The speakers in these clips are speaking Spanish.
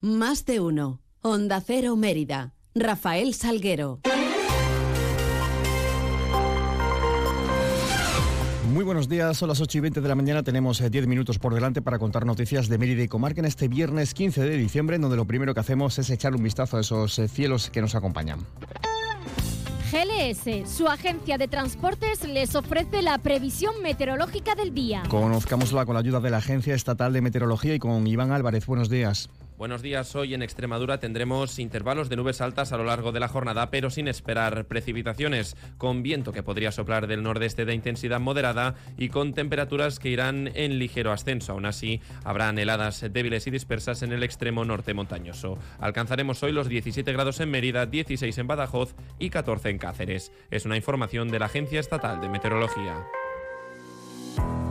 Más de uno. Onda Cero Mérida. Rafael Salguero. Muy buenos días, son las 8 y 20 de la mañana, tenemos 10 eh, minutos por delante para contar noticias de Mérida y Comarca en este viernes 15 de diciembre, en donde lo primero que hacemos es echar un vistazo a esos eh, cielos que nos acompañan. GLS, su agencia de transportes, les ofrece la previsión meteorológica del día. Conozcámosla con la ayuda de la Agencia Estatal de Meteorología y con Iván Álvarez. Buenos días. Buenos días. Hoy en Extremadura tendremos intervalos de nubes altas a lo largo de la jornada, pero sin esperar precipitaciones, con viento que podría soplar del nordeste de intensidad moderada y con temperaturas que irán en ligero ascenso. Aún así, habrá heladas débiles y dispersas en el extremo norte montañoso. Alcanzaremos hoy los 17 grados en Mérida, 16 en Badajoz y 14 en Cáceres. Es una información de la Agencia Estatal de Meteorología.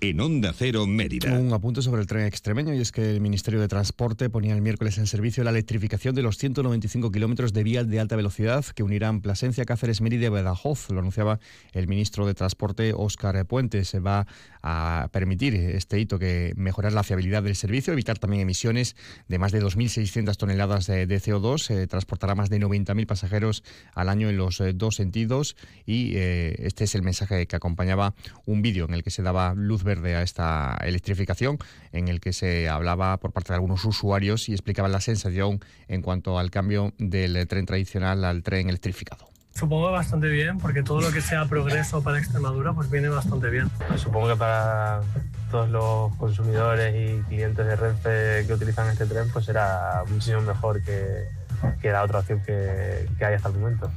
en Onda Cero Mérida. Un apunte sobre el tren extremeño y es que el Ministerio de Transporte ponía el miércoles en servicio la electrificación de los 195 kilómetros de vías de alta velocidad que unirán Plasencia, Cáceres, Mérida y Badajoz. Lo anunciaba el ministro de Transporte, Óscar Puente. Se va a permitir este hito que mejorar la fiabilidad del servicio, evitar también emisiones de más de 2.600 toneladas de, CO2. transportará más de 90.000 pasajeros al año en los eh, dos sentidos y eh, este es el mensaje que acompañaba un vídeo en el que se daba luz verde a esta electrificación, en el que se hablaba por parte de algunos usuarios y explicaban la sensación en cuanto al cambio del tren tradicional al tren electrificado. Supongo bastante bien, porque todo lo que sea progreso para Extremadura pues viene bastante bien. Supongo que para todos los consumidores y clientes de Renfe que utilizan este tren pues será muchísimo mejor que, que la otra opción que, que hay hasta el momento.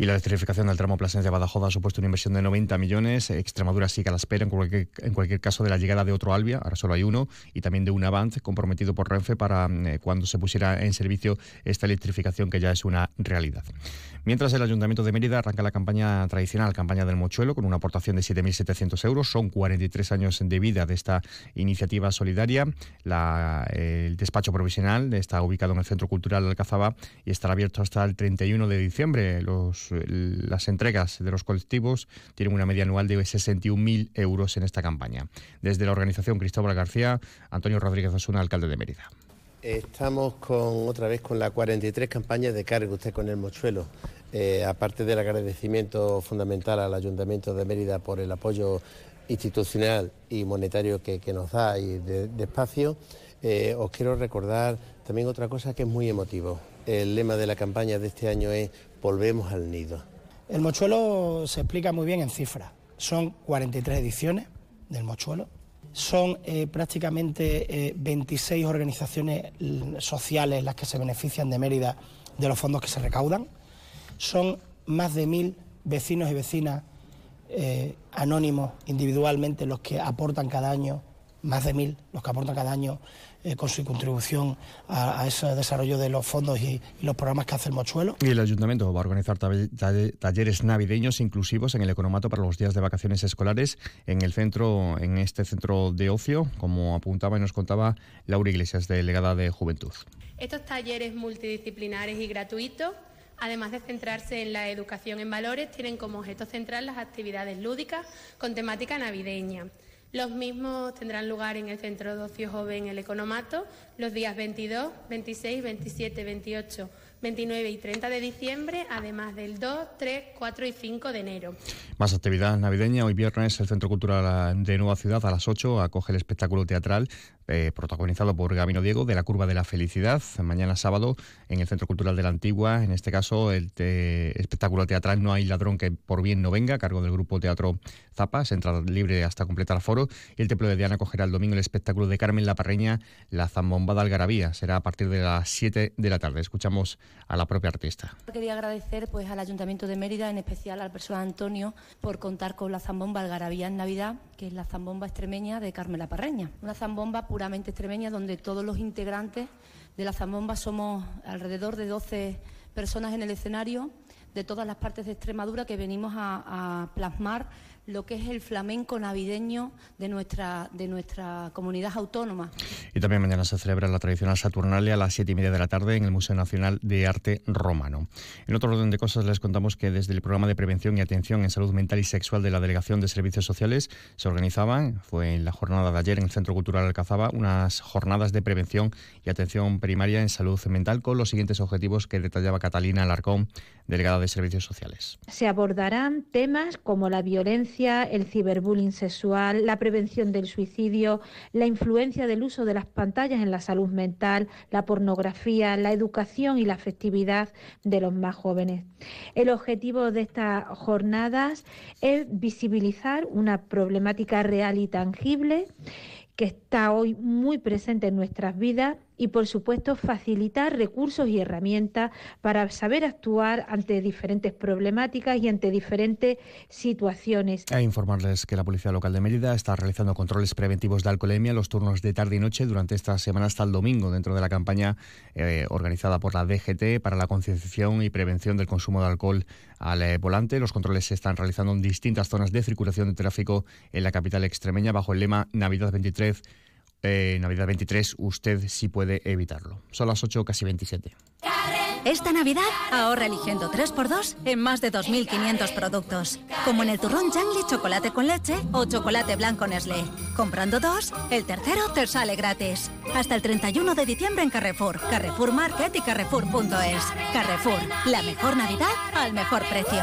Y la electrificación del tramo Plasencia-Badajoz ha supuesto una inversión de 90 millones. Extremadura sigue a la espera, en cualquier, en cualquier caso, de la llegada de otro Albia, ahora solo hay uno, y también de un Avant comprometido por Renfe para eh, cuando se pusiera en servicio esta electrificación que ya es una realidad. Mientras el Ayuntamiento de Mérida arranca la campaña tradicional, campaña del mochuelo, con una aportación de 7.700 euros. Son 43 años de vida de esta iniciativa solidaria. el despacho provisional está ubicado en el Centro Cultural de Alcazaba y estará abierto hasta el 31 de diciembre. Las entregas de los colectivos tienen una media anual de 61.000 euros en esta campaña. Desde la organización Cristóbal García, Antonio Rodríguez Osuna, alcalde de Mérida. Estamos con otra vez con la 43 campaña de cargo usted con el mochuelo. Eh, aparte del agradecimiento fundamental al Ayuntamiento de Mérida por el apoyo institucional y monetario que, nos da y de, espacio, eh, os quiero recordar también otra cosa que es muy emotivo. El lema de la campaña de este año es Volvemos al nido. El mochuelo se explica muy bien en cifras. Son 43 ediciones del mochuelo son eh, prácticamente 26 eh, organizaciones sociales las que se benefician de Mérida de los fondos que se recaudan. Son más de mil vecinos y vecinas eh, anónimos individualmente los que aportan cada año, más de mil los que aportan cada año eh, con su contribución a, ese desarrollo de los fondos y, los programas que hace el Mochuelo. Y el Ayuntamiento va a organizar talleres navideños inclusivos en el economato para los días de vacaciones escolares en el centro, en este centro de ocio, como apuntaba y nos contaba Laura Iglesias, delegada de Juventud. Estos talleres multidisciplinares y gratuitos Además de centrarse en la educación en valores, tienen como objeto central las actividades lúdicas con temática navideña. Los mismos tendrán lugar en el Centro de Ocio Joven El Economato los días 22, 26, 27, 28, 29 y 30 de diciembre, además del 2, 3, 4 y 5 de enero. Más actividad navideña. Hoy viernes el Centro Cultural de Nueva Ciudad a las 8 acoge el espectáculo teatral eh, protagonizado por Gabino Diego, de la Curva de la Felicidad. Mañana sábado en el Centro Cultural de la Antigua, en este caso el espectáculo teatral No hay ladrón que por bien no venga, a cargo del grupo Teatro Zapas, entrada libre hasta completar foro. Y el Templo de Diana acogerá el domingo el espectáculo de Carmen La Parreña, La Zambombada Algarabía. Será a partir de las 7 de la tarde. Escuchamos a la propia artista. Quería agradecer pues, al Ayuntamiento de Mérida, en especial al personal Antonio, por contar con la zambomba Algarabía en Navidad, que es la zambomba extremeña de Carmela Parreña. Una zambomba puramente extremeña donde todos los integrantes de la zambomba somos alrededor de 12 personas en el escenario de todas las partes de Extremadura que venimos a, a plasmar lo que es el flamenco navideño de nuestra, de nuestra comunidad autónoma. Y también mañana se celebra la tradicional Saturnalia a las siete y media de la tarde en el Museo Nacional de Arte Romano. En otro orden de cosas les contamos que desde el programa de prevención y atención en salud mental y sexual de la Delegación de Servicios Sociales se organizaban, fue en la jornada de ayer en el Centro Cultural Alcazaba, unas jornadas de prevención y atención primaria en salud mental con los siguientes objetivos que detallaba Catalina Alarcón, delegada de Servicios Sociales. Se abordarán temas como la violencia el ciberbullying sexual, la prevención del suicidio, la influencia del uso de las pantallas en la salud mental, la pornografía, la educación y la afectividad de los más jóvenes. El objetivo de estas jornadas es visibilizar una problemática real y tangible que está hoy muy presente en nuestras vidas y, por supuesto, facilitar recursos y herramientas para saber actuar ante diferentes problemáticas y ante diferentes situaciones. E informarles que la Policía Local de Mérida está realizando controles preventivos de alcoholemia los turnos de tarde y noche durante esta semana hasta el domingo, dentro de la campaña eh, organizada por la DGT para la concienciación y prevención del consumo de alcohol al eh, volante. Los controles se están realizando en distintas zonas de circulación de tráfico en la capital extremeña bajo el lema Navidad 23 eh, Navidad 23, usted sí puede evitarlo. Son las 8, casi 27. Esta Navidad ahorra eligiendo 3x2 en más de 2.500 productos. Como en el turrón Jangli chocolate con leche o chocolate blanco Nestlé. Comprando dos, el tercero te sale gratis. Hasta el 31 de diciembre en Carrefour, Carrefour Market y Carrefour.es. Carrefour, la mejor Navidad al mejor precio.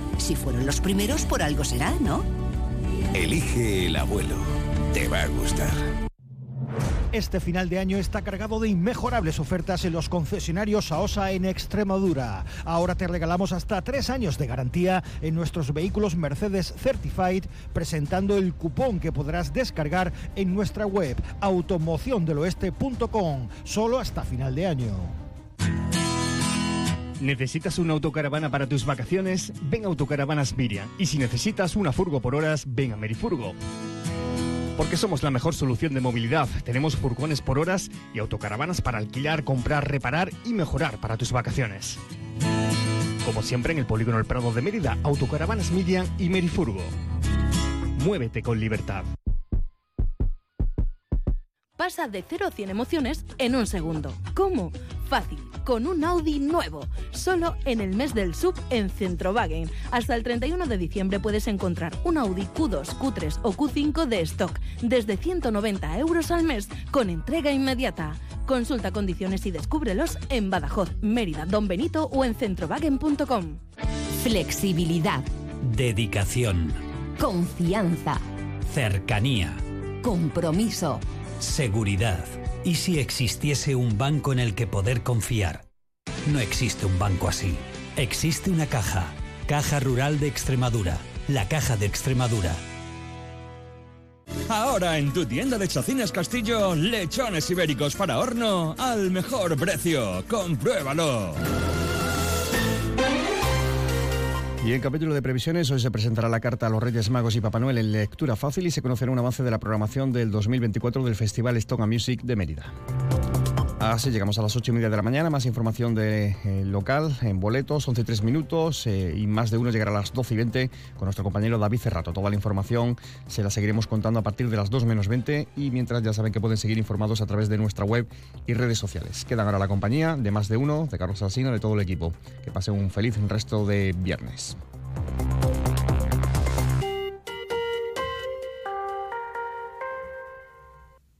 Si fueron los primeros, por algo será, ¿no? Elige el abuelo. Te va a gustar. Este final de año está cargado de inmejorables ofertas en los concesionarios AOSA en Extremadura. Ahora te regalamos hasta tres años de garantía en nuestros vehículos Mercedes Certified, presentando el cupón que podrás descargar en nuestra web automociondeloeste.com, solo hasta final de año. ¿Necesitas una autocaravana para tus vacaciones? Ven a Autocaravanas Miriam. Y si necesitas una furgo por horas, ven a Merifurgo. Porque somos la mejor solución de movilidad. Tenemos furgones por horas y autocaravanas para alquilar, comprar, reparar y mejorar para tus vacaciones. Como siempre en el Polígono El Prado de Mérida, Autocaravanas Miriam y Merifurgo. Muévete con libertad. Pasa de 0 a 100 emociones en un segundo. ¿Cómo? Fácil, con un Audi nuevo. Solo en el mes del sub en Centrowagen. Hasta el 31 de diciembre puedes encontrar un Audi Q2, Q3 o Q5 de stock desde 190 euros al mes con entrega inmediata. Consulta condiciones y descúbrelos en Badajoz, Mérida, Don Benito o en centrowagen.com. Flexibilidad. Dedicación. Confianza. Cercanía. Compromiso. Seguridad. ¿Y si existiese un banco en el que poder confiar? No existe un banco así. Existe una caja. Caja Rural de Extremadura. La Caja de Extremadura. Ahora en tu tienda de Chacinas Castillo, lechones ibéricos para horno al mejor precio. Compruébalo. Y en capítulo de previsiones, hoy se presentará la carta a los Reyes Magos y Papá Noel en lectura fácil y se conocerá un avance de la programación del 2024 del Festival Stone Music de Mérida. Así llegamos a las 8 y media de la mañana. Más información de eh, local en boletos, 11 y 3 minutos eh, y más de uno llegará a las 12 y 20 con nuestro compañero David Cerrato. Toda la información se la seguiremos contando a partir de las 2 menos 20 y mientras ya saben que pueden seguir informados a través de nuestra web y redes sociales. Quedan ahora la compañía de más de uno, de Carlos Alsina, de todo el equipo. Que pasen un feliz resto de viernes.